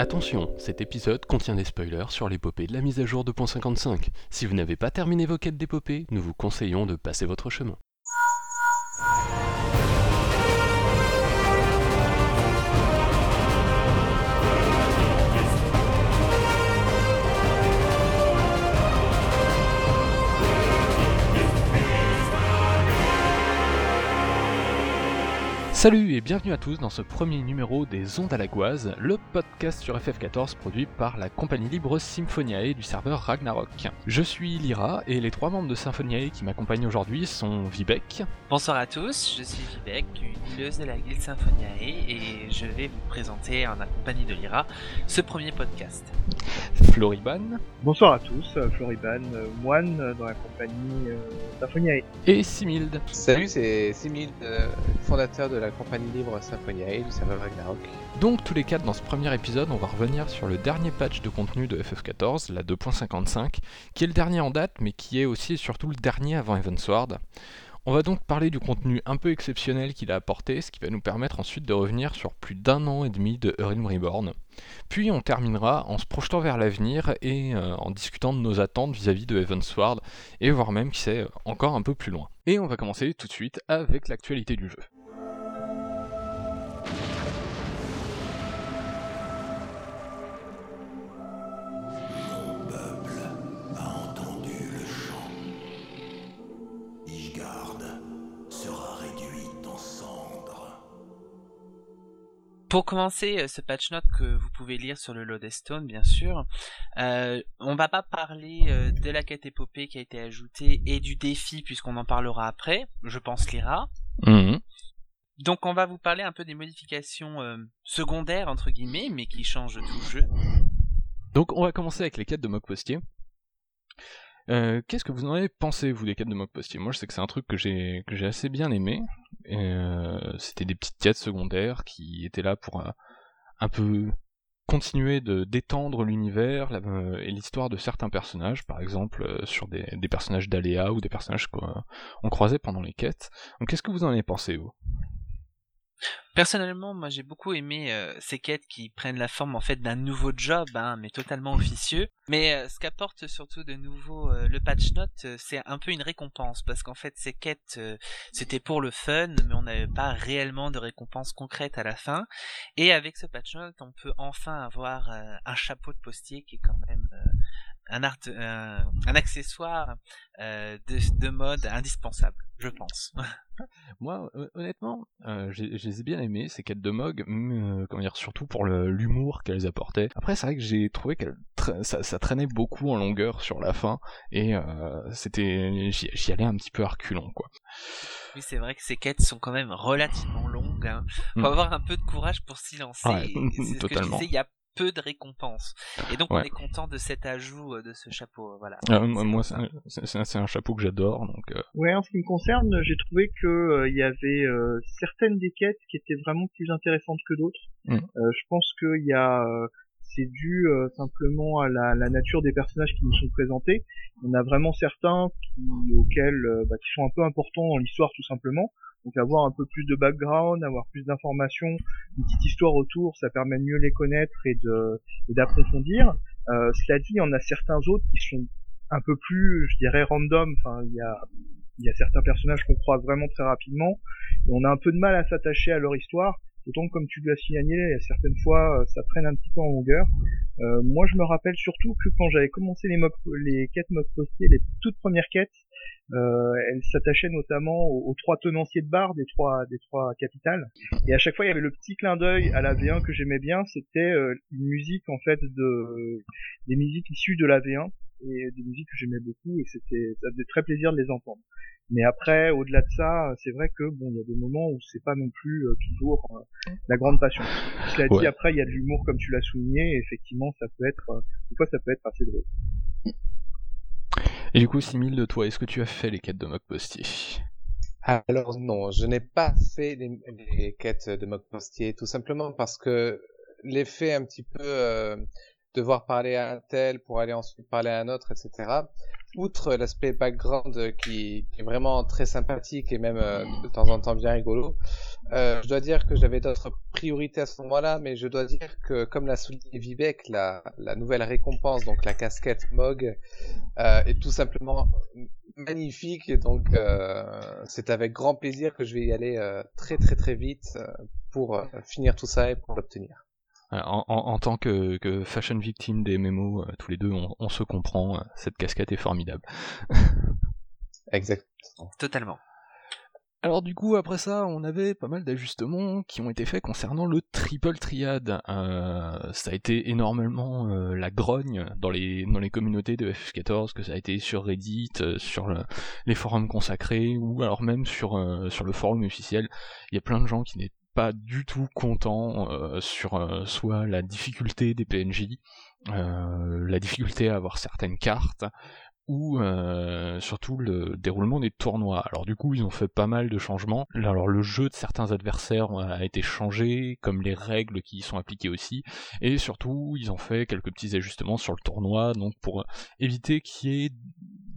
Attention, cet épisode contient des spoilers sur l'épopée de la mise à jour 2.55. Si vous n'avez pas terminé vos quêtes d'épopée, nous vous conseillons de passer votre chemin. Salut et bienvenue à tous dans ce premier numéro des Ondes à la Goise, le podcast sur FF14 produit par la compagnie libre Symphoniae du serveur Ragnarok. Je suis Lyra et les trois membres de Symphoniae qui m'accompagnent aujourd'hui sont Vivek. Bonsoir à tous, je suis Vivek, une leuse de la guilde Symphoniae et je vais vous présenter en compagnie de Lyra ce premier podcast. Floriban. Bonsoir à tous, euh, Floriban, euh, moine euh, dans la compagnie Symphoniae. Et Simild. Salut, c'est Simild, fondateur de la compagnie libre Symphoniae du serveur Ragnarok. Donc tous les quatre dans ce premier épisode, on va revenir sur le dernier patch de contenu de FF14, la 2.55, qui est le dernier en date, mais qui est aussi et surtout le dernier avant Evansward. On va donc parler du contenu un peu exceptionnel qu'il a apporté, ce qui va nous permettre ensuite de revenir sur plus d'un an et demi de Urim Reborn. Puis on terminera en se projetant vers l'avenir et euh, en discutant de nos attentes vis-à-vis de Evansward, et voire même, qui sait, encore un peu plus loin. Et on va commencer tout de suite avec l'actualité du jeu. Pour commencer euh, ce patch note que vous pouvez lire sur le Lodestone, bien sûr, euh, on va pas parler euh, de la quête épopée qui a été ajoutée et du défi puisqu'on en parlera après, je pense l'ira. Mhm. Donc on va vous parler un peu des modifications euh, secondaires entre guillemets, mais qui changent tout le jeu. Donc on va commencer avec les quêtes de mock postier. Qu'est-ce que vous en avez pensé, vous, des quêtes de mock postier Moi, je sais que c'est un truc que j'ai que j'ai assez bien aimé. Euh, C'était des petites quêtes secondaires qui étaient là pour euh, un peu continuer de d'étendre l'univers euh, et l'histoire de certains personnages, par exemple sur des, personnages d'Aléa ou des personnages qu'on croisait pendant les quêtes. Donc, qu'est-ce que vous en avez pensé, vous? Personnellement, moi j'ai beaucoup aimé euh, ces quêtes qui prennent la forme en fait d'un nouveau job, hein, mais totalement officieux. Mais euh, ce qu'apporte surtout de nouveau euh, le patch note, c'est un peu une récompense parce qu'en fait ces quêtes c'était pour le fun, mais on n'avait pas réellement de récompense concrète à la fin. Et avec ce patch note, on peut enfin avoir un chapeau de postier qui est quand même un, art, un accessoire de, de mode indispensable, je pense. Moi, honnêtement, euh, je les ai bien aimés, ces quêtes de Mog, euh, comment dire, surtout pour l'humour qu'elles apportaient. Après, c'est vrai que j'ai trouvé que ça, traînait beaucoup en longueur sur la fin, et euh, c'était, j'y allais un petit peu à reculons, quoi. Oui, c'est vrai que ces quêtes sont quand même relativement longues. Hein. Faut mm. avoir un peu de courage pour s'y lancer. totalement. il y a peu de récompenses. Et donc on est content de cet ajout euh, de ce chapeau. Euh, voilà. Ah, moi, c'est un, chapeau que j'adore. Donc. Euh. Ouais, en ce qui me concerne, j'ai trouvé que il y avait certaines des quêtes qui étaient vraiment plus intéressantes que d'autres. Mm. je pense qu'il y a c'est dû simplement à la, la, nature des personnages qui nous sont présentés. On a vraiment certains qui, auxquels, bah, qui sont un peu importants dans l'histoire tout simplement. Donc avoir un peu plus de background, avoir plus d'informations, une petite histoire autour, ça permet de mieux les connaître et de d'approfondir. Euh, cela dit, en a certains autres qui sont un peu plus, je dirais, random. Enfin, il y a il y a certains personnages qu'on croise vraiment très rapidement et on a un peu de mal à s'attacher à leur histoire. Autant comme tu l'as signalé, certaines fois ça traîne un petit peu en longueur. Euh, moi je me rappelle surtout que quand j'avais commencé les, les quêtes mock postées, les toutes premières quêtes, euh, elle s'attachait notamment aux, trois tenanciers de bar des trois des trois capitales. Et à chaque fois, il y avait le petit clin d'œil à la V1 que j'aimais bien. C'était euh, une musique en fait de des musiques issues de la V1 et des musiques que j'aimais beaucoup et c'était ça faisait très plaisir de les entendre. Mais après, au-delà de ça, c'est vrai que bon, il y a des moments où c'est pas non plus euh, toujours euh, la grande passion. Cela dit, après, il y a de l'humour comme tu l'as souligné. Et effectivement, ça peut être, euh, des fois, ça peut être assez drôle. Et du coup, Simil, de toi, est-ce que tu as fait les quêtes de Mock Postier Alors non, je n'ai pas fait les, quêtes de Mock Postier, tout simplement parce que l'effet un petit peu euh, devoir parler à un tel pour aller ensuite parler à un autre, etc. Outre l'aspect background qui, est vraiment très sympathique et même euh, de temps en temps bien rigolo, euh, je dois dire que j'avais d'autres priorité à ce moment-là, mais je dois dire que, comme l'a souligné Vivek, la, la nouvelle récompense, donc la casquette MOG, euh, est tout simplement magnifique. Et donc, c'est avec grand plaisir que je vais y aller très très très vite pour finir tout ça et pour l'obtenir. En, en, en, tant que, que, fashion victime des MMO, tous les deux, on, on se comprend. Cette casquette est formidable. Exactement. Totalement. Alors du coup, après ça, on avait pas mal d'ajustements qui ont été faits concernant le triple triade. Euh, ça a été énormément euh, la grogne dans les, dans les communautés de FF14, que ça a été sur Reddit, euh, sur le, les forums consacrés, ou alors même sur, euh, sur le forum officiel. Il y a plein de gens qui n'étaient pas du tout contents euh, sur soit la difficulté des PNJ, la difficulté à avoir certaines cartes, ou euh, surtout le déroulement des tournois. Alors du coup, ils ont fait pas mal de changements. Alors le jeu de certains adversaires a été changé, comme les règles qui y sont appliquées aussi, et surtout, ils ont fait quelques petits ajustements sur le tournoi, donc pour éviter qu'il y ait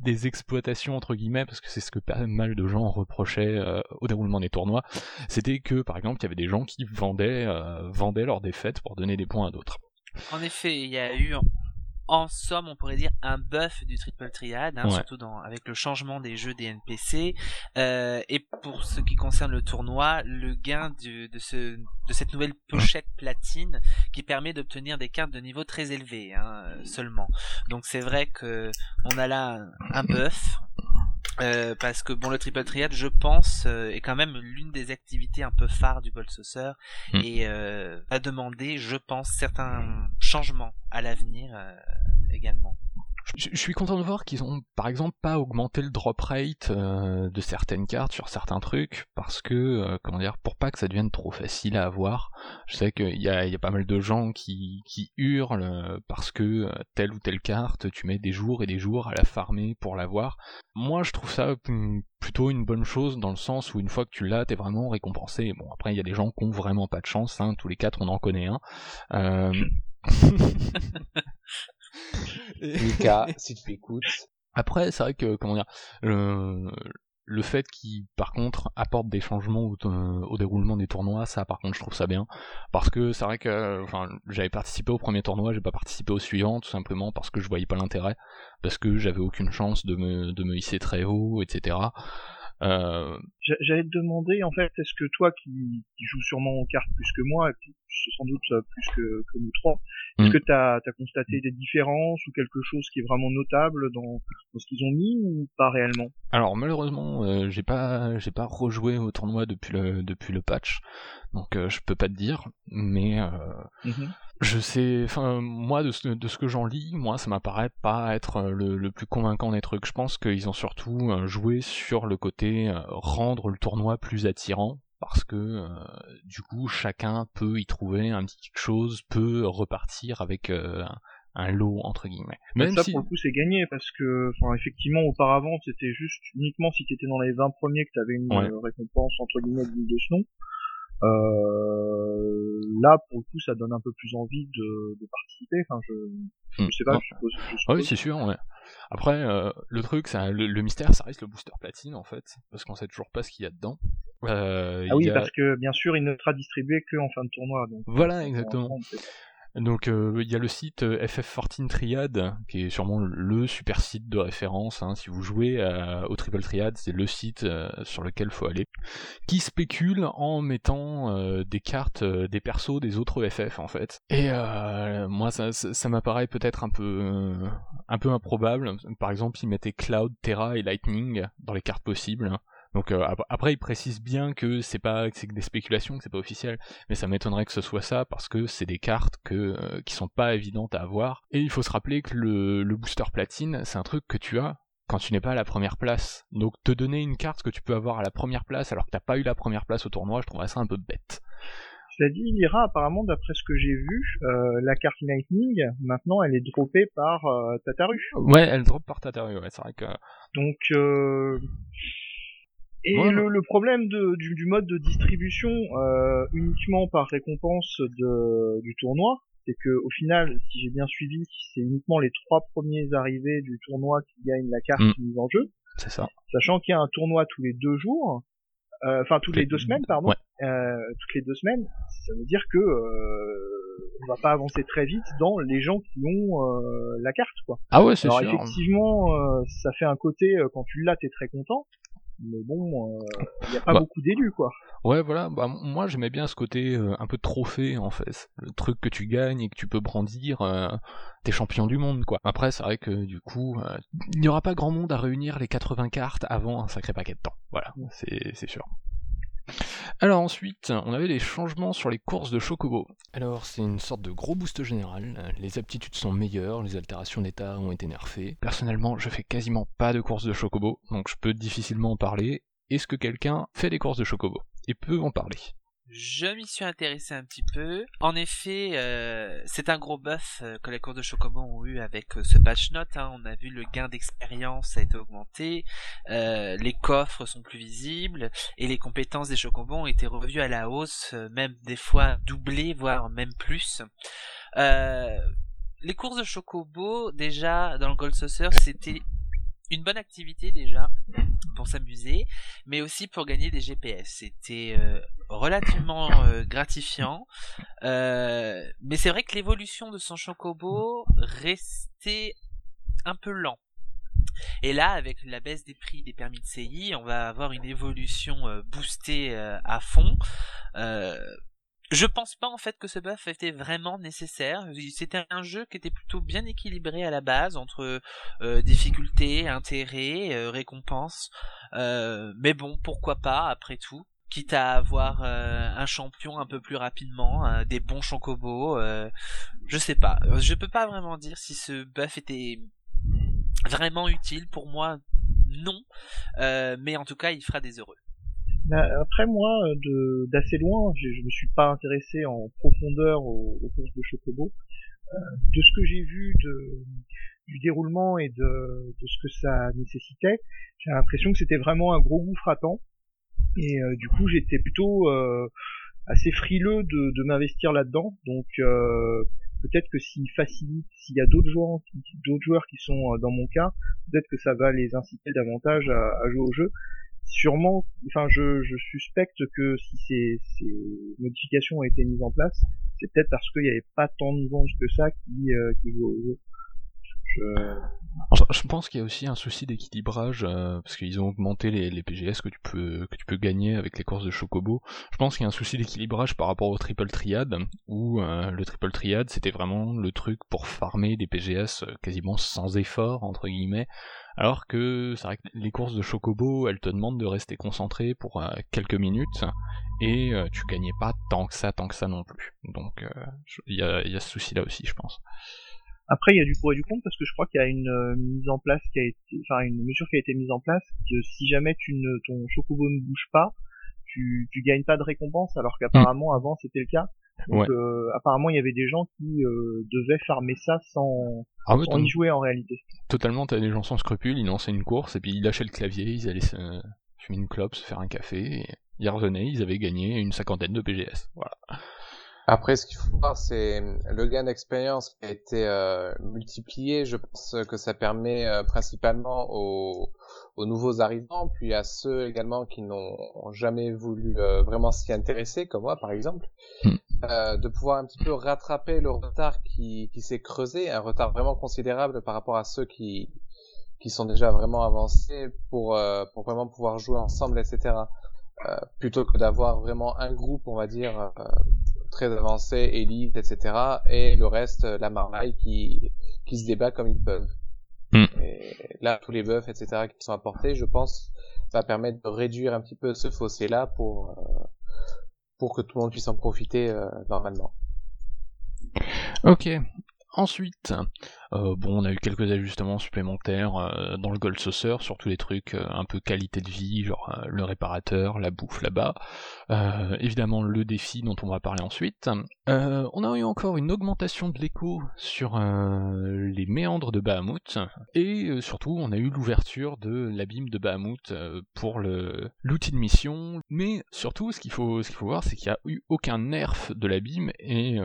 des exploitations entre guillemets, parce que c'est ce que pas mal de gens reprochaient euh, au déroulement des tournois, c'était que par exemple il y avait des gens qui vendaient, euh, vendaient leurs défaites pour donner des points à d'autres. En effet, il y a eu en somme, on pourrait dire un buff du triple triad, hein, Ouais. surtout dans, avec le changement des jeux des NPC. Euh, et pour ce qui concerne le tournoi, le gain du- de, ce, de cette nouvelle pochette platine qui permet d'obtenir des cartes de niveau très élevé hein, seulement. Donc c'est vrai que on a là un buff. Euh, parce que bon le triple triad je pense euh, est quand même l'une des activités un peu phares du Gold Saucer Mm. et euh, va demander je pense certains changements à l'avenir euh, également. Je, je suis content de voir qu'ils ont, par exemple, pas augmenté le drop rate euh, de certaines cartes sur certains trucs, parce que, euh, comment dire, pour pas que ça devienne trop facile à avoir. Je sais qu'il y a, il y a pas mal de gens qui, qui hurlent euh, parce que telle ou telle carte, tu mets des jours et des jours à la farmer pour l'avoir. Moi, je trouve ça hum, plutôt une bonne chose dans le sens où une fois que tu l'as, t'es vraiment récompensé. Bon, après, il y a des gens qui ont vraiment pas de chance, hein, tous les quatre, on en connaît un. Euh... Et- Mika, si tu écoutes. Après, c'est vrai que, comment dire, le, le fait qu'il, par contre, apporte des changements au, au déroulement des tournois, ça, par contre, je trouve ça bien. Parce que c'est vrai que, enfin, j'avais participé au premier tournoi, j'ai pas participé au suivant, tout simplement parce que je voyais pas l'intérêt, parce que j'avais aucune chance de me, de me hisser très haut, etc. Euh, J'a- J'allais te demander, en fait, est-ce que toi qui, qui joues sûrement aux cartes plus que moi, et puis sans doute euh, plus que, que nous trois, est-ce Mm. que tu as, constaté des différences ou quelque chose qui est vraiment notable dans, dans ce qu'ils ont mis ou pas réellement? Alors malheureusement, euh, j'ai pas, j'ai pas rejoué au tournoi depuis le, depuis le patch, donc euh, je peux pas te dire, mais euh, Je sais, enfin, moi, de ce, de ce que j'en lis, moi, ça m'apparaît pas être euh, le, le plus convaincant des trucs. Je pense qu'ils ont surtout euh, joué sur le côté rendre le tournoi plus attirant, parce que euh, du coup, chacun peut y trouver un petit quelque chose, peut repartir avec euh, un, un lot entre guillemets. Même ça, si, pour le coup, c'est gagné parce que, enfin, effectivement, auparavant, c'était juste uniquement si t'étais dans les 20 premiers que t'avais une Ouais. euh, récompense entre guillemets de ce nom. Là, pour le coup, ça donne un peu plus envie de, de participer. Enfin, je, je Hmm. sais pas, je suppose. je Ah oui, suppose. c'est sûr. Ouais. Après, euh, le truc, ça, le, le mystère, ça reste le booster platine en fait, parce qu'on sait toujours pas ce qu'il y a dedans. Euh, Ah oui, a- parce que bien sûr, il ne sera distribué que en fin de tournoi. Donc, Voilà, peut exactement. Donc euh, il y a le site euh, FF14 Triad, qui est sûrement le super site de référence. hein. Si vous jouez au Triple Triad, c'est le site euh, sur lequel faut aller. Qui spécule en mettant des cartes, des persos des autres FF en fait. Et moi, ça, m'apparaît peut-être un peu, un peu improbable. Par exemple, ils mettaient Cloud, Terra et Lightning dans les cartes possibles. Donc euh, ap- après, ils précisent bien que c'est pas, que c'est que des spéculations, que c'est pas officiel mais ça m'étonnerait que ce soit ça parce que c'est des cartes que, euh, qui sont pas évidentes à avoir. Et il faut se rappeler que le, le booster platine, c'est un truc que tu as quand tu n'es pas à la première place. Donc te donner une carte que tu peux avoir à la première place alors que t'as pas eu la première place au tournoi, je trouverais ça un peu bête. Cela dit, Ira, apparemment, d'après ce que j'ai vu, euh, la carte Lightning, maintenant, elle est droppée par euh, Tataru. Ouais, elle drop par Tataru, ouais, c'est vrai que... Donc, euh... et Ouais, le, le problème de, du, du mode de distribution euh, uniquement par récompense de, du tournoi, c'est que au final, si j'ai bien suivi, c'est uniquement les trois premiers arrivés du tournoi qui gagnent la carte Mm. mise en jeu, C'est ça. sachant qu'il y a un tournoi tous les deux jours, euh, enfin tous les deux semaines, pardon. Ouais. toutes les deux semaines, ça veut dire que on va pas avancer très vite dans les gens qui ont la carte quoi. Ah ouais, c'est sûr. Alors effectivement, ça fait un côté quand tu l'as, t'es très content mais bon, il euh, n'y a pas bah. beaucoup d'élus, quoi. Ouais, voilà. Bah, moi, j'aimais bien ce côté euh, un peu trophée, en fait. Le truc que tu gagnes et que tu peux brandir, euh, t'es champion du monde, quoi. Après, c'est vrai que, du coup, il n'y aura pas grand monde à réunir les 80 cartes avant un sacré paquet de temps. Voilà, c'est sûr. Alors ensuite, on avait les changements sur les courses de Chocobo. Alors c'est une sorte de gros boost général, les aptitudes sont meilleures, les altérations d'état ont été nerfées. Personnellement, je fais quasiment pas de courses de Chocobo, donc je peux difficilement en parler. Est-ce que quelqu'un fait des courses de Chocobo et peut en parler? Je m'y suis intéressé un petit peu. En effet, euh, c'est un gros buff euh, que les cours de Chocobo ont eu avec euh, ce patch note. Hein. On a vu le gain d'expérience a été augmenté, les coffres sont plus visibles et les compétences des Chocobo ont été revues à la hausse, même des fois doublées, voire même plus. les courses de Chocobo, déjà dans le Gold Saucer, c'était une bonne activité déjà pour s'amuser, mais aussi pour gagner des GPS. C'était euh, relativement euh, gratifiant, euh, mais c'est vrai que l'évolution de son Chocobo restait un peu lent. Et là, avec la baisse des prix des permis de CI, on va avoir une évolution boostée à fond. Je pense pas en fait que ce buff était vraiment nécessaire. C'était un jeu qui était plutôt bien équilibré à la base entre euh, difficulté, intérêt, euh, récompense. Euh, mais bon, pourquoi pas après tout. Quitte à avoir un champion un peu plus rapidement, des bons chocobos, je sais pas. Je peux pas vraiment dire si ce buff était vraiment utile pour moi. Non, mais en tout cas, il fera des heureux. Après moi, de d'assez loin, je, je me suis pas intéressé en profondeur aux, courses de Chocobo. Euh, de ce que j'ai vu du déroulement et de, de ce que ça nécessitait, j'ai l'impression que c'était vraiment un gros gouffre à temps. Et euh, du coup, j'étais plutôt euh, assez frileux de, de m'investir là-dedans. Donc peut-être que s'il facilite, s'il y a d'autres joueurs, d'autres joueurs qui sont dans mon cas, peut-être que ça va les inciter davantage à, à jouer au jeu sûrement, enfin, je, je suspecte que si ces, ces, modifications ont été mises en place, c'est peut-être parce qu'il n'y avait pas tant de ventes que ça qui, euh, qui Je... je pense qu'il y a aussi un souci d'équilibrage euh, parce qu'ils ont augmenté les, PGS que tu peux que tu peux gagner avec les courses de Chocobo. Je pense qu'il y a un souci d'équilibrage par rapport au triple triad où euh, le triple triad c'était vraiment le truc pour farmer des PGS quasiment sans effort entre guillemets alors que c'est vrai que les courses de Chocobo, elles te demandent de rester concentré pour euh, quelques minutes, et euh, tu gagnais pas tant que ça, tant que ça non plus. Donc euh, il y, a, ce souci-là aussi, je pense. Après, il y a du pour et du contre parce que je crois qu'il y a une mise en place qui a été, enfin une mesure qui a été mise en place que si jamais tu ne, ton chocobo ne bouge pas, tu, tu gagnes pas de récompense alors qu'apparemment avant c'était le cas. Donc euh, apparemment il y avait des gens qui euh, devaient farmer ça sans, ah y jouer en réalité. Totalement, t'avais des gens sans scrupules, ils lançaient une course et puis ils lâchaient le clavier, ils allaient se fumer une clope, se faire un café, et ils revenaient, ils avaient gagné une cinquantaine de PGS. Voilà. Après, ce qu'il faut voir, c'est le gain d'expérience qui a été euh, multiplié. Je pense que ça permet principalement aux, aux, nouveaux arrivants, puis à ceux également qui n'ont jamais voulu vraiment s'y intéresser, comme moi par exemple. Hmm. Euh, de pouvoir un petit peu rattraper le retard qui, qui s'est creusé, un retard vraiment considérable par rapport à ceux qui, qui sont déjà vraiment avancés pour, euh, pour vraiment pouvoir jouer ensemble, etc. Euh, plutôt que d'avoir vraiment un groupe, on va dire, euh, très avancé, élite, etc. Et le reste, la marmaille qui, qui se débat comme ils peuvent. Hmm. Et là, tous les buffs, etc., qui sont apportés, je pense, va permettre de réduire un petit peu ce fossé-là pour, pour que tout le monde puisse en profiter euh, normalement. Ok, Ensuite, euh, bon, on a eu quelques ajustements supplémentaires euh, dans le Gold Saucer sur tous les trucs euh, un peu qualité de vie, genre le réparateur, la bouffe là-bas. évidemment, le défi dont on va parler ensuite. on a eu encore une augmentation de l'écho sur les méandres de Bahamut. Et surtout, on a eu l'ouverture de l'abîme de Bahamut pour l'outil de mission. Mais surtout, ce qu'il faut, ce qu'il faut voir, c'est qu'il n'y a eu aucun nerf de l'abîme et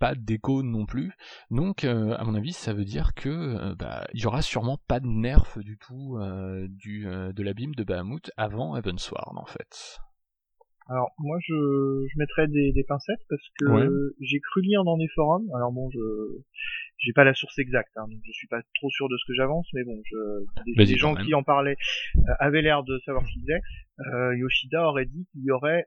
pas d'écho non plus. Donc, euh, à mon avis, ça veut dire que euh, bah, il y aura sûrement pas de nerf du tout euh, du, de l'abîme de Bahamut avant Evansward, en fait. Alors moi je, je mettrais des, des pincettes parce que j'ai cru lire dans des forums. Alors bon je j'ai pas la source exacte, hein, donc je suis pas trop sûr de ce que j'avance, mais bon je des, gens qui en parlaient euh, avaient l'air de savoir ce qu'ils disaient. Euh, Yoshida aurait dit qu'il y aurait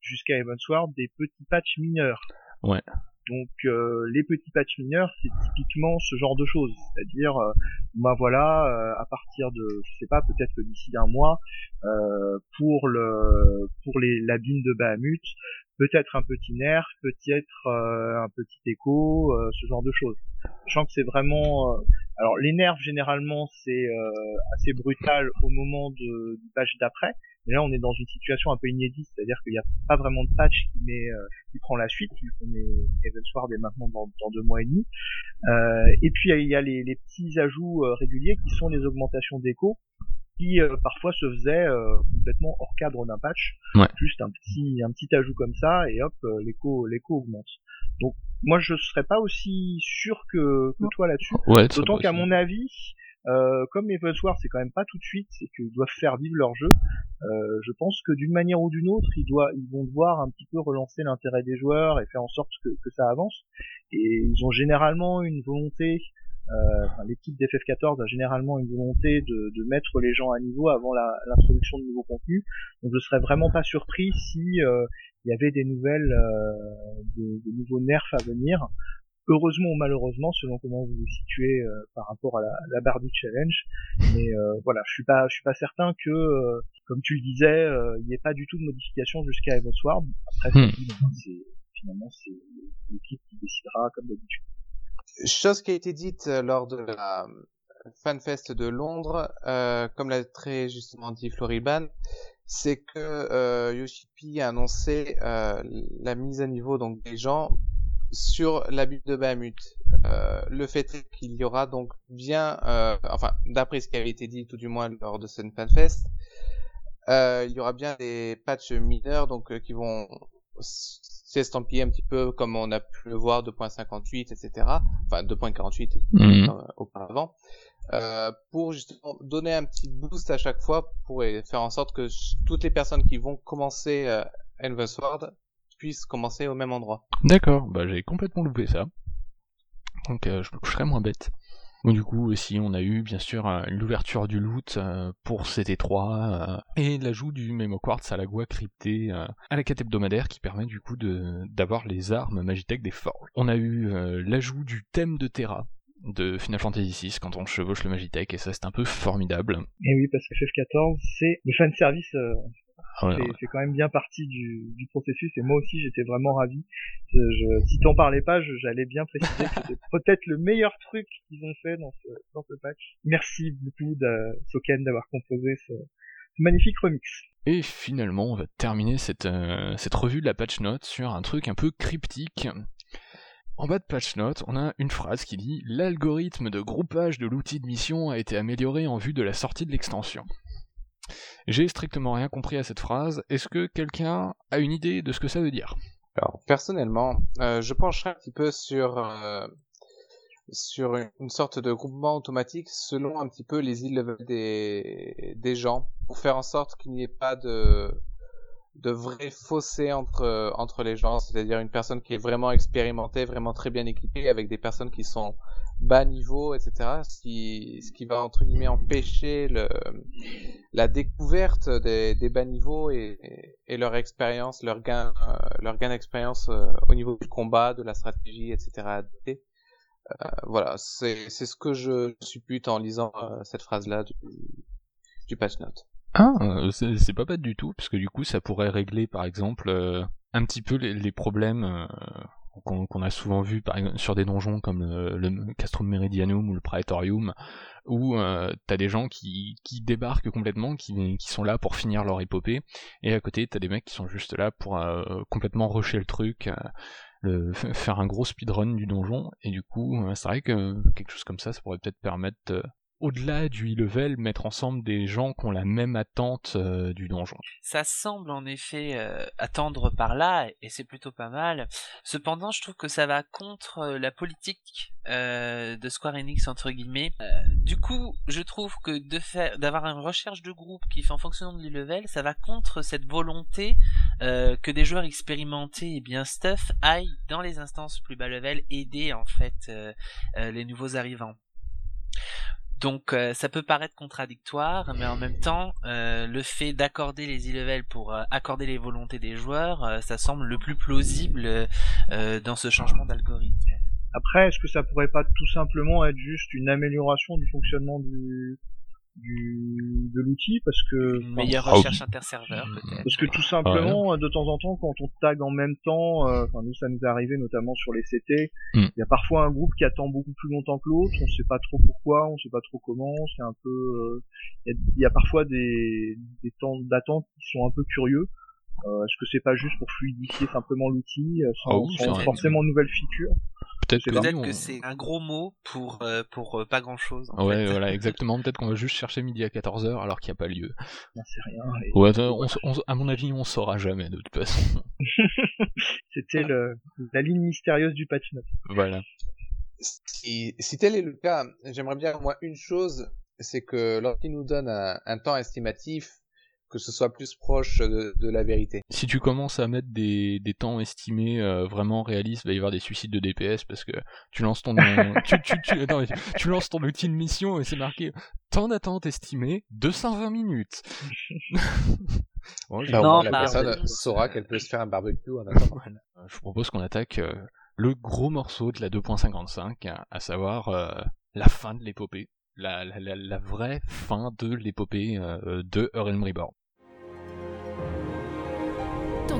jusqu'à Evansward des petits patchs mineurs. Ouais. Donc euh, les petits patchs mineurs, c'est typiquement ce genre de choses, c'est-à-dire, euh, bah voilà, euh, à partir de, je sais pas, peut-être que d'ici un mois, pour le, pour les la bine de Bahamut, peut-être un petit nerf, peut-être un petit écho, ce genre de choses. Sachant que c'est vraiment, alors les nerfs généralement c'est assez brutal au moment de, du patch d'après, mais là, on est dans une situation un peu inédite, c'est-à-dire qu'il n'y a pas vraiment de patch qui, met, euh, qui prend la suite, on est Evansward est maintenant dans, dans, deux mois et demi. Euh, et puis il y a les, les petits ajouts euh, réguliers qui sont les augmentations d'écho, qui euh, parfois se faisaient complètement hors cadre d'un patch, juste un petit un petit ajout comme ça, et hop, l'écho l'écho augmente. Donc moi je serais pas aussi sûr que, que toi là-dessus, d'autant qu'à mon avis, euh, comme Evansward c'est quand même pas tout de suite, c'est qu'ils doivent faire vivre leur jeu. Euh, je pense que d'une manière ou d'une autre, ils, doivent, ils vont devoir un petit peu relancer l'intérêt des joueurs et faire en sorte que, ça avance. Et ils ont généralement une volonté, euh, l'équipe d'FF14 a généralement une volonté de, mettre les gens à niveau avant l'introduction de nouveaux contenus. Donc je serais vraiment pas surpris si euh, il y avait des nouvelles, euh, des, des, nouveaux nerfs à venir heureusement ou malheureusement selon comment vous vous situez euh, par rapport à la, la barre du challenge mais euh, voilà je suis pas je suis pas certain que euh, comme tu le disais il n'y ait pas du tout de modification jusqu'à Evansward après hmm. finalement c'est l'équipe qui décidera comme d'habitude chose qui a été dite lors de la FanFest de Londres comme l'a très justement dit Floriban c'est que euh, Yoshipi a annoncé la mise à niveau donc des gens sur la bulle de Bahamut. Euh, le fait qu'il y aura donc bien, euh, enfin, d'après ce qui avait été dit tout du moins lors de cette fanfest, euh, il y aura bien des patchs mineurs donc euh, qui vont s'estampiller un petit peu comme on a pu le voir 2.58 etc. Enfin 2.48 mhm. euh, auparavant. pour justement donner un petit boost à chaque fois pour faire en sorte que toutes les personnes qui vont commencer euh, Sword puissent commencer au même endroit. D'accord, bah j'ai complètement loupé ça. Donc euh, je me coucherai moins bête. du coup aussi on a eu bien sûr euh, l'ouverture du loot euh, pour CT3 et l'ajout du Memo Quartz à la Gua cryptée à la quête hebdomadaire qui permet du coup de d'avoir les armes Magitech des forges. On a eu l'ajout du thème de Terra de Final Fantasy VI quand on chevauche le Magitech et ça c'est un peu formidable. Et oui parce que FF14 c'est le fan service c'est quand même bien partie du, du, processus et moi aussi j'étais vraiment ravi. Je, je, si t'en parlais pas, j'allais bien préciser que c'était peut-être le meilleur truc qu'ils ont fait dans ce, dans ce patch. Merci beaucoup de Soken d'avoir composé ce, magnifique remix. Et finalement, on va terminer cette, euh, cette revue de la patch note sur un truc un peu cryptique. En bas de patch note, on a une phrase qui dit L'algorithme de groupage de l'outil de mission a été amélioré en vue de la sortie de l'extension. J'ai strictement rien compris à cette phrase. Est-ce que quelqu'un a une idée de ce que ça veut dire? Alors personnellement, euh, je pencherai un petit peu sur euh, sur une, sorte de groupement automatique selon un petit peu les îles des des gens pour faire en sorte qu'il n'y ait pas de de vrai fossé entre entre les gens, c'est-à-dire une personne qui est vraiment expérimentée, vraiment très bien équipée, avec des personnes qui sont bas niveau, etc. Ce qui, va entre guillemets empêcher la découverte des, bas niveaux et, leur expérience, leur gain, euh, leur gain d'expérience euh, au niveau du combat, de la stratégie, etc. Euh, voilà, c'est ce que je suppute en lisant cette phrase-là du, du patch note. Ah, c'est pas bête du tout, parce que du coup, ça pourrait régler, par exemple, un petit peu les problèmes qu'on a souvent vu par sur des donjons comme le, Castrum Meridianum ou le Praetorium, où euh, t'as des gens qui, débarquent complètement, qui, sont là pour finir leur épopée, et à côté t'as des mecs qui sont juste là pour euh, complètement rusher le truc, euh, faire un gros speedrun du donjon, et du coup c'est vrai que quelque chose comme ça, ça pourrait peut-être permettre au-delà du e-level, mettre ensemble des gens qui ont la même attente euh, du donjon. Ça semble en effet euh, attendre par là, et c'est plutôt pas mal. Cependant, je trouve que ça va contre euh, la politique de Square Enix entre guillemets. du coup, je trouve que de faire, d'avoir une recherche de groupe qui fait en fonction de l'e-level, ça va contre cette volonté que des joueurs expérimentés et bien stuff aillent dans les instances plus bas level aider en fait les nouveaux arrivants. Donc euh, ça peut paraître contradictoire, mais en même temps, euh, le fait d'accorder les e-levels pour euh, accorder les volontés des joueurs, ça semble le plus plausible dans ce changement d'algorithme. Après, est-ce que ça pourrait pas tout simplement être juste une amélioration du fonctionnement du, du de l'outil parce que une meilleure ah recherche interserveur peut-être. parce que tout simplement de temps en temps quand on tag en même temps euh, enfin nous ça nous est arrivé notamment sur les CT hmm. il y a parfois un groupe qui attend beaucoup plus longtemps que l'autre on sait pas trop pourquoi on sait pas trop comment c'est un peu euh, il y, a parfois des, des temps d'attente qui sont un peu curieux euh, Est-ce que c'est pas juste pour fluidifier simplement l'outil euh, sans, ah forcément de nouvelles features Peut-être que c'est un gros mot pour euh, pour euh, pas grand chose. ouais, voilà, exactement. Peut-être qu'on va juste chercher midi à 14h alors qu'il n'y a pas lieu. Non, rien. Ouais, on, à mon avis, on saura jamais de toute façon. C'était la ligne mystérieuse du patch note. Voilà. Si, si tel est le cas, j'aimerais bien moi une chose, c'est que lorsqu'il nous donne un temps estimatif que ce soit plus proche de, la vérité. Si tu commences à mettre des, des temps estimés euh, vraiment réalistes, il va y avoir des suicides de DPS parce que tu lances ton tu, tu, tu, tu, lances ton outil de mission et c'est marqué temps d'attente estimé 220 minutes. bon, non, la personne saura qu'elle peut se faire un barbecue en attendant. Je propose qu'on attaque euh, le gros morceau de la 2.55, à savoir euh, la fin de l'épopée. La, la, la, vraie fin de l'épopée de Realm Reborn.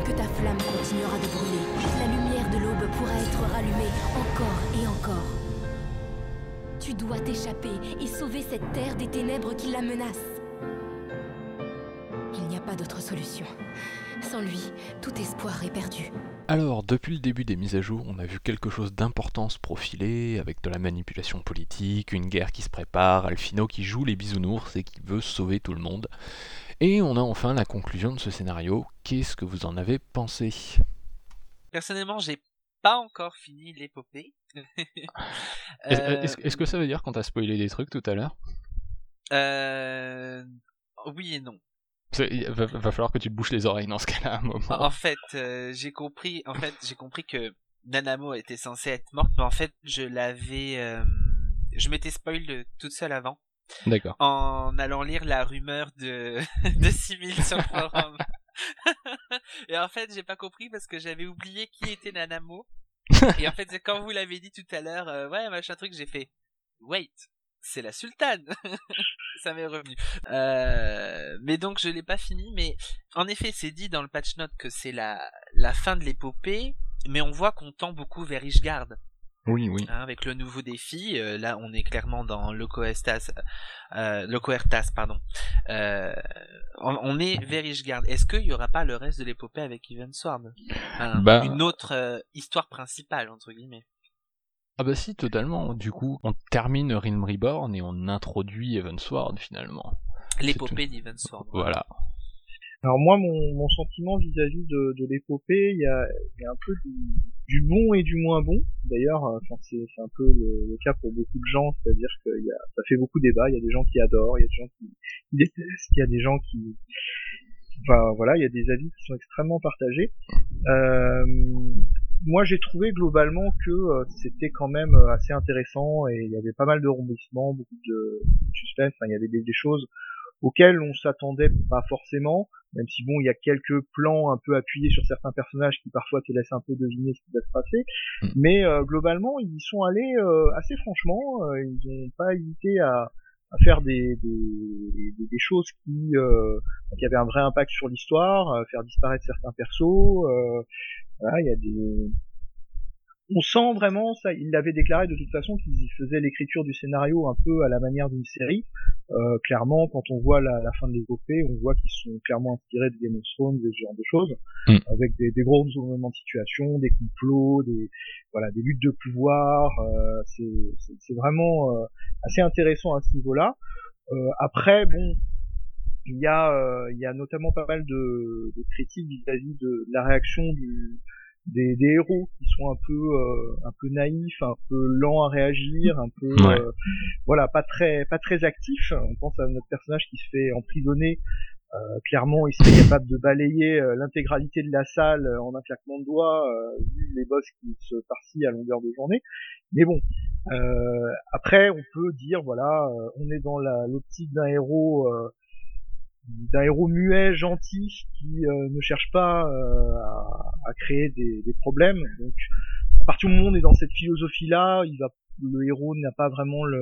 Que ta flamme continuera de brûler, la lumière de l'aube pourra être rallumée encore et encore. Tu dois t'échapper et sauver cette terre des ténèbres qui la menacent. Il n'y a pas d'autre solution. Sans lui, tout espoir est perdu. Alors, depuis le début des mises à jour, on a vu quelque chose d'important se profiler, avec de la manipulation politique, une guerre qui se prépare, Alfino qui joue les bisounours et qui veut sauver tout le monde. Et on a enfin la conclusion de ce scénario. Qu'est-ce que vous en avez pensé? Personnellement, j'ai pas encore fini l'épopée. Est-ce que ça veut dire qu'on t'a spoilé des trucs tout à l'heure? Euh... Oui et non. Il va, falloir que tu te bouches les oreilles dans ce cas-là un moment. En fait, euh, j'ai compris. En fait, j'ai compris que Nanamo était censée être morte, mais en fait, je l'avais, euh, je m'étais spoil toute seule avant. D'accord. En allant lire la rumeur de, de 6000 sur le forum. et en fait, j'ai pas compris parce que j'avais oublié qui était Nanamo. et en fait, quand vous l'avez dit tout à l'heure, euh, ouais, machin truc, j'ai fait, wait, c'est la sultane. Ça m'est revenu. Euh, mais donc je l'ai pas fini, mais en effet, c'est dit dans le patch note que c'est la, la fin de l'épopée, mais on voit qu'on tend beaucoup vers Ishgard. Oui, oui. Hein, avec le nouveau défi, euh, là on est clairement dans Estas, euh, Loco pardon. Euh, on, est vers Ishgard. Est-ce qu'il y aura pas le reste de l'épopée avec Evensward bah... Une autre euh, histoire principale entre guillemets. Ah bah si, totalement. Du coup, on termine Realm Reborn et on introduit Evensward finalement. L'épopée d'Evensward. Voilà. Alors moi, mon, mon sentiment vis-à-vis de, de l'épopée, il y a, y a, un peu du, du, bon et du moins bon. D'ailleurs, euh, enfin, c'est un peu le, le, cas pour beaucoup de gens, c'est-à-dire que y a, ça fait beaucoup débat. Il y a des gens qui adorent, il y a des gens qui, détestent, il y a des gens qui, enfin voilà, il y a des avis qui sont extrêmement partagés. Euh, moi, j'ai trouvé globalement que euh, c'était quand même euh, assez intéressant et il y avait pas mal de rebondissements, beaucoup de suspense. Enfin, il y avait des, des choses auxquelles on s'attendait pas forcément même si bon, il y a quelques plans un peu appuyés sur certains personnages qui parfois te laissent un peu deviner ce qui va se passer, mm. mais euh, globalement, ils y sont allés euh, assez franchement, euh, ils n'ont pas hésité à, à faire des, des, des, choses qui, qui avaient un vrai impact sur l'histoire, faire disparaître certains persos, voilà, il y a des on sent vraiment ça. Il l'avait déclaré de toute façon qu'il faisait l'écriture du scénario un peu à la manière d'une série. Euh, clairement, quand on voit la, fin de l'épopée, on voit qu'ils sont clairement inspirés de Game of Thrones, de ce genre de choses, mm. avec des, des gros retournements de situation, des complots, des voilà, des luttes de pouvoir. Euh, c'est vraiment euh, assez intéressant à ce niveau-là. Euh, après, bon, il y a il y a notamment pas mal de, de critiques vis-à-vis de la réaction du des, des, héros qui sont un peu euh, un peu naïfs, un peu lents à réagir, un peu euh, voilà pas très pas très actifs. On pense à notre personnage qui se fait emprisonner. Euh, clairement, il serait capable de balayer l'intégralité de la salle en un claquement de doigts, vu les boss qui se farcissent à longueur de journée. Mais bon, après, on peut dire voilà, on est dans l'optique d'un héros d'un héros muet, gentil, qui euh, ne cherche pas euh, à, à, créer des, des, problèmes. Donc, à partir du moment où on est dans cette philosophie-là, il va, le héros n'a pas vraiment le,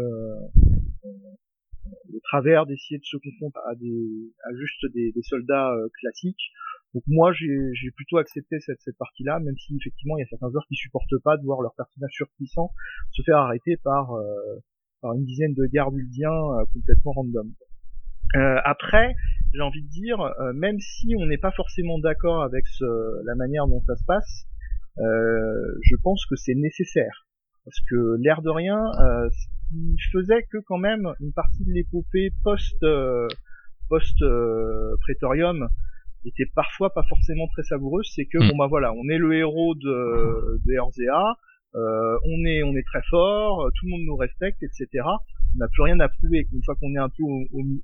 travers d'essayer de se confondre à, des, juste des, soldats euh, classiques. Donc moi, j'ai plutôt accepté cette, partie-là, même si effectivement il y a certains joueurs qui supportent pas de voir leur personnage surpuissant se faire arrêter par, par une dizaine de gardes uldiens complètement random. Euh, après, j'ai envie de dire, euh, même si on n'est pas forcément d'accord avec ce, la manière dont ça se passe, euh, je pense que c'est nécessaire. Parce que l'air de rien, euh, ce qui faisait que quand même une partie de l'épopée post post prétorium était parfois pas forcément très savoureuse, c'est que mm. bon bah voilà, on est le héros de, de RZA, euh, on est on est très fort, tout le monde nous respecte, etc. On n'a plus rien à prouver. Une fois qu'on est un peu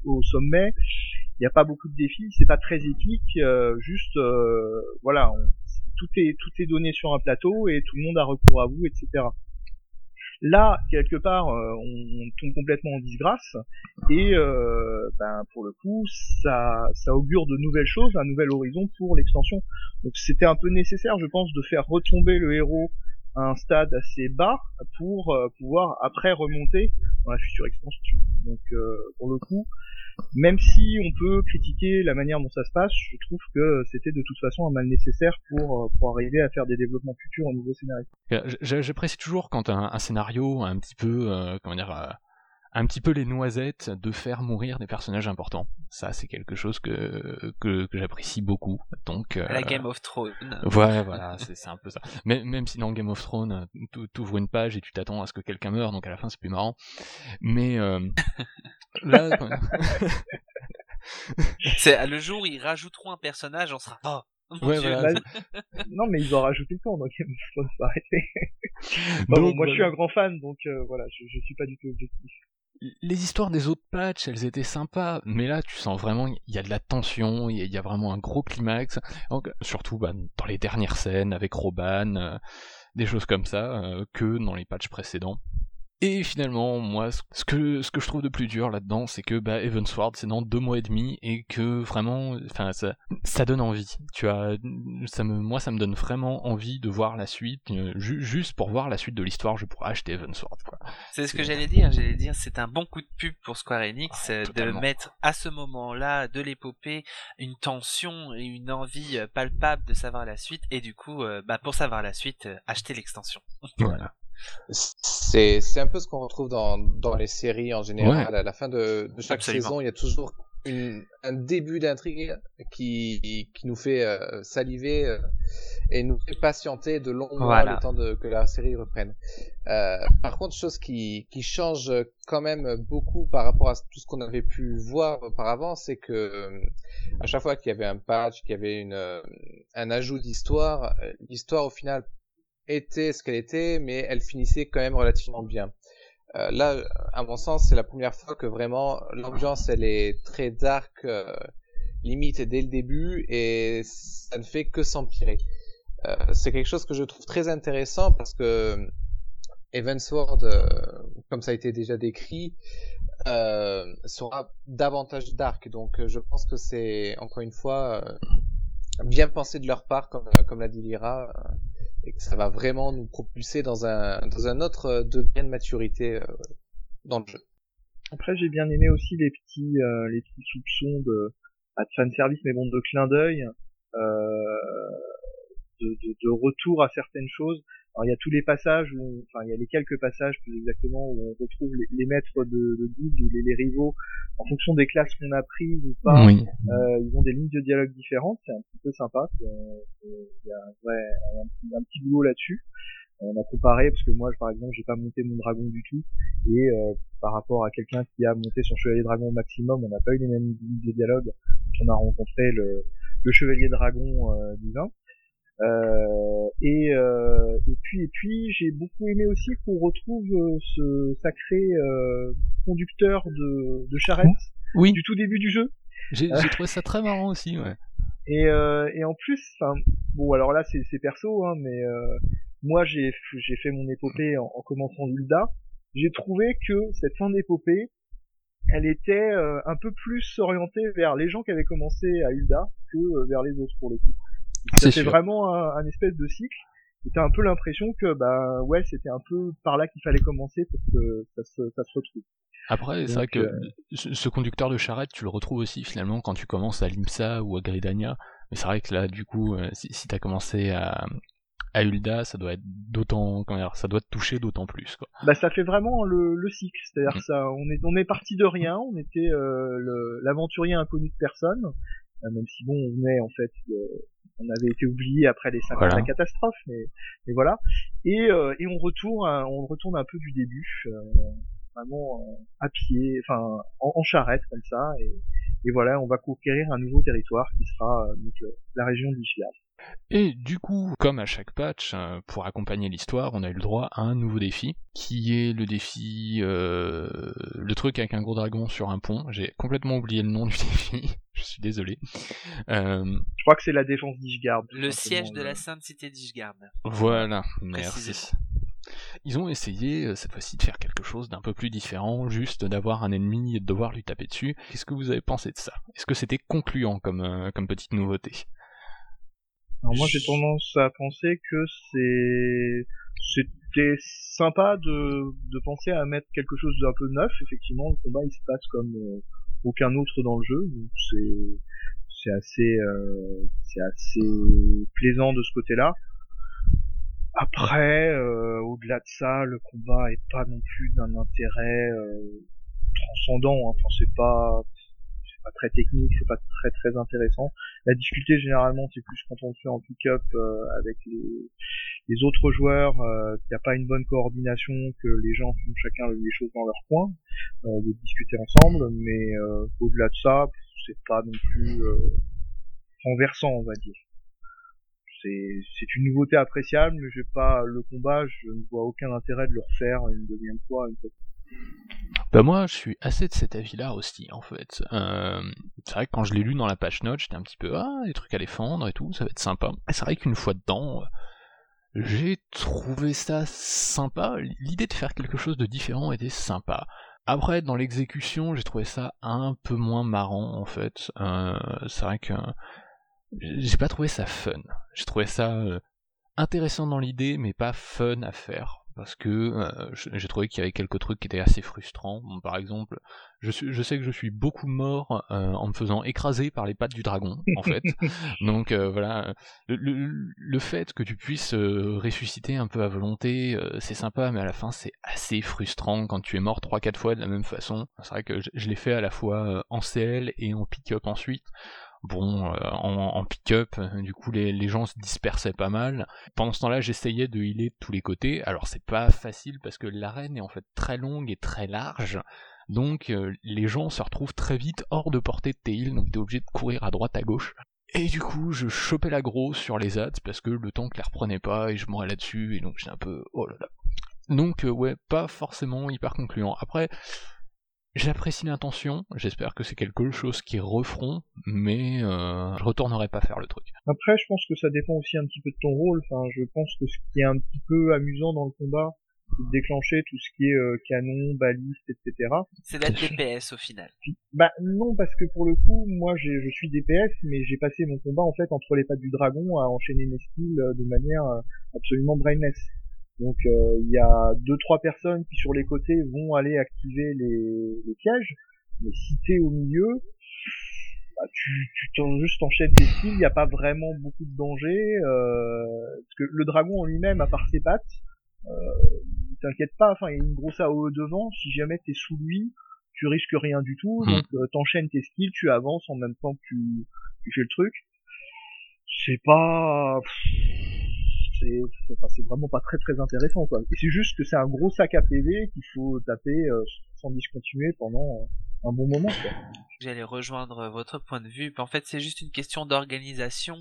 au, sommet, il n'y a pas beaucoup de défis, c'est pas très épique, euh, juste euh, voilà, tout est tout est donné sur un plateau et tout le monde a recours à vous, etc. Là, quelque part, on, tombe complètement en disgrâce et ben, pour le coup, ça, ça augure de nouvelles choses, un nouvel horizon pour l'extension. Donc c'était un peu nécessaire, je pense, de faire retomber le héros un stade assez bas pour euh, pouvoir après remonter dans la future extension. Donc euh, pour le coup, même si on peut critiquer la manière dont ça se passe, je trouve que c'était de toute façon un mal nécessaire pour, euh, pour arriver à faire des développements futurs au niveau scénario. J'apprécie toujours quand un, un, scénario un petit peu, comment dire, un petit peu les noisettes de faire mourir des personnages importants. Ça, c'est quelque chose que, que, j'apprécie beaucoup. Donc, la Game of Thrones. Ouais, voilà, c'est un peu ça. Mais, même si dans Game of Thrones, tu ouvres une page et tu t'attends à ce que quelqu'un meure, donc à la fin, c'est plus marrant. Mais euh, là, c'est le jour où ils rajouteront un personnage, on sera oh, Ouais, voilà, non, mais ils ont rajouté le temps, donc faut s'arrêter. bon, moi, je suis un grand fan, donc euh, voilà, je, je suis pas du tout objectif les histoires des autres patchs, elles étaient sympas, mais là, tu sens vraiment, il y a de la tension, il y, a vraiment un gros climax, surtout bah, dans les dernières scènes avec Roban, euh, des choses comme ça, euh, que dans les patchs précédents. Et finalement, moi, ce que, ce que je trouve de plus dur là-dedans, c'est que bah, Evansward, c'est dans deux mois et demi, et que vraiment, enfin, ça, ça donne envie. Tu as, ça me, moi, ça me donne vraiment envie de voir la suite. Euh, juste pour voir la suite de l'histoire, je pourrais acheter Evansward. C'est ce que j'allais dire. J'allais dire, c'est un bon coup de pub pour Square Enix ah, de mettre à ce moment-là de l'épopée une tension et une envie euh, palpable de savoir la suite, et du coup, euh, bah, pour savoir la suite, acheter l'extension. Voilà. C'est, c'est un peu ce qu'on retrouve dans, dans les séries en général. À la fin de, de chaque saison, il y a toujours une, un début d'intrigue qui, qui nous fait euh, saliver euh, et nous fait patienter de longs mois le temps de, que la série reprenne. Euh, par contre, chose qui, qui change quand même beaucoup par rapport à tout ce qu'on avait pu voir auparavant, c'est que à chaque fois qu'il y avait un patch, qu'il y avait une, un ajout d'histoire, l'histoire au final était ce qu'elle était, mais elle finissait quand même relativement bien. Euh, là, à mon sens, c'est la première fois que vraiment l'ambiance elle est très dark, euh, limite dès le début, et ça ne fait que s'empirer. Euh, c'est quelque chose que je trouve très intéressant parce que Evansward, euh, comme ça a été déjà décrit, euh, sera davantage dark. Donc je pense que c'est encore une fois bien pensé de leur part, comme, comme l'a dit Lyra et que ça va vraiment nous propulser dans un, dans un autre euh, degré de maturité euh, dans le jeu. Après, j'ai bien aimé aussi les petits, euh, les petits soupçons de, pas de fan service, mais bon, de clin d'œil, euh, de, de, retour à certaines choses. Alors il y a tous les passages, où enfin il y a les quelques passages plus exactement où on retrouve les, maîtres de, de guilde ou les, rival rivaux en fonction des classes qu'on a prises ou pas. Euh, ils ont des lignes de dialogue différentes, c'est un petit peu sympa. Il y a un, petit, boulot là-dessus. On a comparé parce que moi par exemple j'ai pas monté mon dragon du tout et euh, par rapport à quelqu'un qui a monté son chevalier dragon au maximum, on n'a pas eu les mêmes lignes de dialogue. Donc on a rencontré le, le chevalier dragon euh, divin. Euh, et, euh, et puis et puis j'ai beaucoup aimé aussi qu'on retrouve euh, ce sacré euh, conducteur de, de charrette oui. du tout début du jeu. J'ai trouvé ça très marrant aussi, ouais. Et, et en plus, bon alors là c'est perso, hein, mais moi j'ai j'ai fait mon épopée en, en commençant Hulda. J'ai trouvé que cette fin d'épopée, elle était un peu plus orientée vers les gens qui avaient commencé à Hulda que vers les autres pour le coup. C'était vraiment un, espèce de cycle. C'était un peu l'impression que bah ouais c'était un peu par là qu'il fallait commencer pour que ça se, ça se retrouve. Après, c'est vrai que euh, ce conducteur de charrette, tu le retrouves aussi finalement quand tu commences à Limsa ou à Gridania. Mais c'est vrai que là, du coup, euh, si, si t'as commencé à, à Hulda, ça doit être d'autant, ça doit te toucher d'autant plus. Quoi. Bah, ça fait vraiment le, le cycle. C'est-à-dire mm. ça, on est, on est parti de rien, on était euh, l'aventurier inconnu de personne, euh, même si bon, on venait en fait on avait été oublié après les cinq ans de la catastrophe, mais, mais voilà. Et, euh, et on retourne, on retourne un peu du début, euh, vraiment euh, à pied, enfin en, charrette comme ça, et, et, voilà, on va conquérir un nouveau territoire qui sera donc la région d'Ishgard. Et du coup, comme à chaque patch, euh, pour accompagner l'histoire, on a eu le droit à un nouveau défi, qui est le défi, euh, le truc avec un gros dragon sur un pont. J'ai complètement oublié le nom du défi, je suis désolé. Euh, je crois que c'est la défense d'Ishgard. Le siège de la sainte cité d'Ishgard. Voilà, merci. Ils ont essayé cette fois-ci de faire quelque chose d'un peu plus différent, juste d'avoir un ennemi et de devoir lui taper dessus. Qu'est-ce que vous avez pensé de ça? Est-ce que c'était concluant comme, comme petite nouveauté? Alors moi j'ai tendance à penser que c'est c'était sympa de, de penser à mettre quelque chose d'un peu neuf. Effectivement, le combat il se passe comme euh, aucun autre dans le jeu, donc c'est c'est assez euh, c'est assez plaisant de ce côté-là. Après, euh, au-delà de ça, le combat est pas non plus d'un intérêt transcendant. Hein. Enfin, c'est pas très technique, c'est pas très très intéressant. La difficulté généralement c'est plus quand on fait en pick-up euh, avec les, autres joueurs, euh, qu'il n'y a pas une bonne coordination, que les gens font chacun les choses dans leur coin, euh, de discuter ensemble, mais au-delà de ça, c'est pas non plus renversant on va dire. C'est une nouveauté appréciable, mais j'ai pas le combat, je ne vois aucun intérêt de le refaire une deuxième fois, une fois bah moi, je suis assez de cet avis-là aussi, en fait. Euh, c'est vrai que quand je l'ai lu dans la page note, j'étais un petit peu ah des trucs à défendre et tout, ça va être sympa. Et c'est vrai qu'une fois dedans, euh, j'ai trouvé ça sympa. L'idée de faire quelque chose de différent était sympa. Après, dans l'exécution, j'ai trouvé ça un peu moins marrant, en fait. Euh, c'est vrai que j'ai pas trouvé ça fun. J'ai trouvé ça intéressant dans l'idée, mais pas fun à faire parce que euh, j'ai trouvé qu'il y avait quelques trucs qui étaient assez frustrants. par exemple, je, je, sais que je suis beaucoup mort euh, en me faisant écraser par les pattes du dragon, en fait. Donc euh, voilà, le, le, fait que tu puisses ressusciter un peu à volonté, c'est sympa, mais à la fin c'est assez frustrant quand tu es mort 3-4 fois de la même façon. C'est vrai que je, je l'ai fait à la fois en CL et en pick-up ensuite. Bon, euh, en, pick-up, euh, du coup les, gens se dispersaient pas mal. Pendant ce temps-là, j'essayais de healer de tous les côtés. Alors c'est pas facile parce que l'arène est en fait très longue et très large. Donc euh, les gens se retrouvent très vite hors de portée de tes heals, donc t'es obligé de courir à droite à gauche. Et du coup, je chopais l'aggro sur les ads parce que le tank les reprenait pas et je mourais là-dessus et donc j'étais un peu oh là là. Donc ouais, pas forcément hyper concluant. Après, J'apprécie l'intention, j'espère que c'est quelque chose qui referont, mais euh, je retournerai pas faire le truc. Après, je pense que ça dépend aussi un petit peu de ton rôle. Enfin, je pense que ce qui est un petit peu amusant dans le combat, c'est de déclencher tout ce qui est euh, canon, baliste, etc. C'est d'être DPS au final. Bah non, parce que pour le coup, moi je suis DPS, mais j'ai passé mon combat en fait entre les pattes du dragon à enchaîner mes skills euh, de manière euh, absolument brainless. Donc euh, il y a deux trois personnes qui sur les côtés vont aller activer les, les pièges, mais si t'es au milieu, bah, tu, tu juste t'enchaînes des skills, il n'y a pas vraiment beaucoup de danger, parce que le dragon en lui-même, à part ses pattes, euh, t'inquiète pas, enfin il y a une grosse AOE devant, si jamais t'es sous lui, tu risques rien du tout, hmm. donc euh, t'enchaînes tes skills, tu avances en même temps que tu, tu fais le truc. C'est pas c'est vraiment pas très très intéressant quoi. Et c'est juste que c'est un gros sac à PV qu'il faut taper euh, sans discontinuer pendant un bon moment quoi. J'allais rejoindre votre point de vue. En fait, c'est juste une question d'organisation.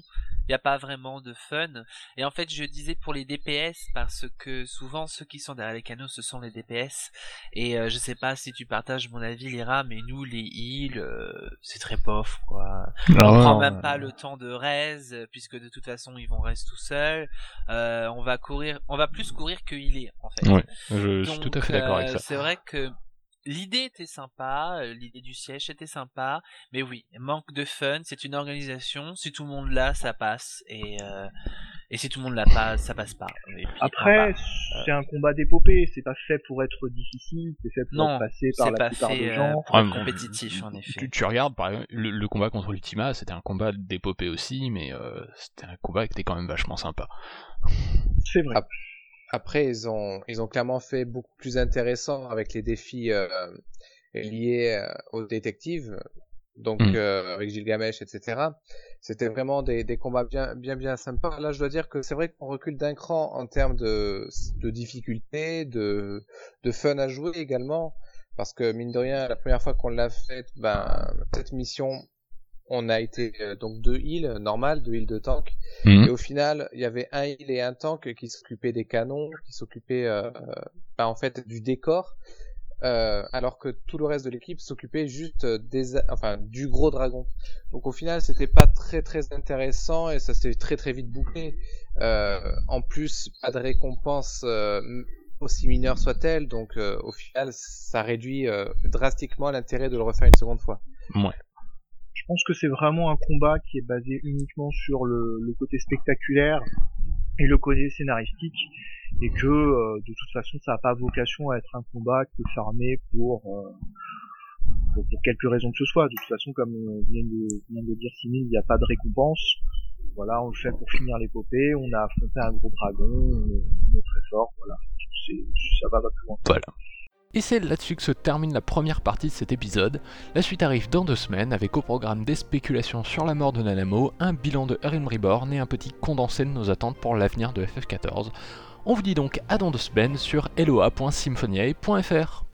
Il n'y a pas vraiment de fun. Et en fait, je disais pour les DPS parce que souvent ceux qui sont derrière les canaux, ce sont les DPS. Et euh, je sais pas si tu partages mon avis, Lira, mais nous, les heals, euh, c'est très pauvre, quoi. Ah on prend même pas le temps de raise, puisque de toute façon, ils vont rester tout seuls. Euh, on va courir, on va plus courir que healer, en fait. Ouais, je, je suis tout à fait d'accord avec ça. C'est vrai que L'idée était sympa, euh, l'idée du siège était sympa, mais oui, manque de fun, c'est une organisation, si tout le monde l'a, ça passe, et, euh, et si tout le monde l'a pas, ça passe pas. Après, euh, c'est un combat d'épopée, c'est pas fait pour être difficile, c'est fait pour être passé par la plupart des gens. Pour être compétitif, en effet. Tu, regardes, par exemple, le, combat contre Ultima, c'était un combat d'épopée aussi, mais c'était un combat qui était quand même vachement sympa. C'est vrai. Après, ils ont, ils ont clairement fait beaucoup plus intéressant avec les défis euh, liés euh, aux détectives, donc mm. euh, avec Gilgamesh, etc. C'était vraiment des, des combats bien, bien, bien sympas. Là, je dois dire que c'est vrai qu'on recule d'un cran en termes de, de difficulté, de, de fun à jouer également, parce que mine de rien, la première fois qu'on l'a fait, ben cette mission on a été euh, donc deux îles normales, deux îles de tank. Mhm. Et au final, il y avait un île et un tank qui s'occupaient des canons, qui s'occupaient euh, bah, en fait du décor, euh, alors que tout le reste de l'équipe s'occupait juste des, enfin du gros dragon. Donc au final, c'était pas très très intéressant et ça s'est très très vite bouclé. en plus, pas de récompense aussi mineure soit-elle, donc au final, ça réduit drastiquement l'intérêt de le refaire une seconde fois. Ouais. Je pense que c'est vraiment un combat qui est basé uniquement sur le, côté spectaculaire et le côté scénaristique et que euh, de toute façon ça n'a pas vocation à être un combat qui est pour, euh, pour, quelque raison que ce soit. De toute façon, comme vient de, vient de dire Simil, il n'y a pas de récompense. Voilà, on le fait pour finir l'épopée, on a affronté un gros dragon, on est, très fort, voilà. ça va pas plus loin. Voilà. Et c'est là-dessus que se termine la première partie de cet épisode. La suite arrive dans deux semaines avec au programme des spéculations sur la mort de Nanamo, un bilan de Erin Reborn et un petit condensé de nos attentes pour l'avenir de FF14. On vous dit donc à dans deux semaines sur eloa.symphoniae.fr.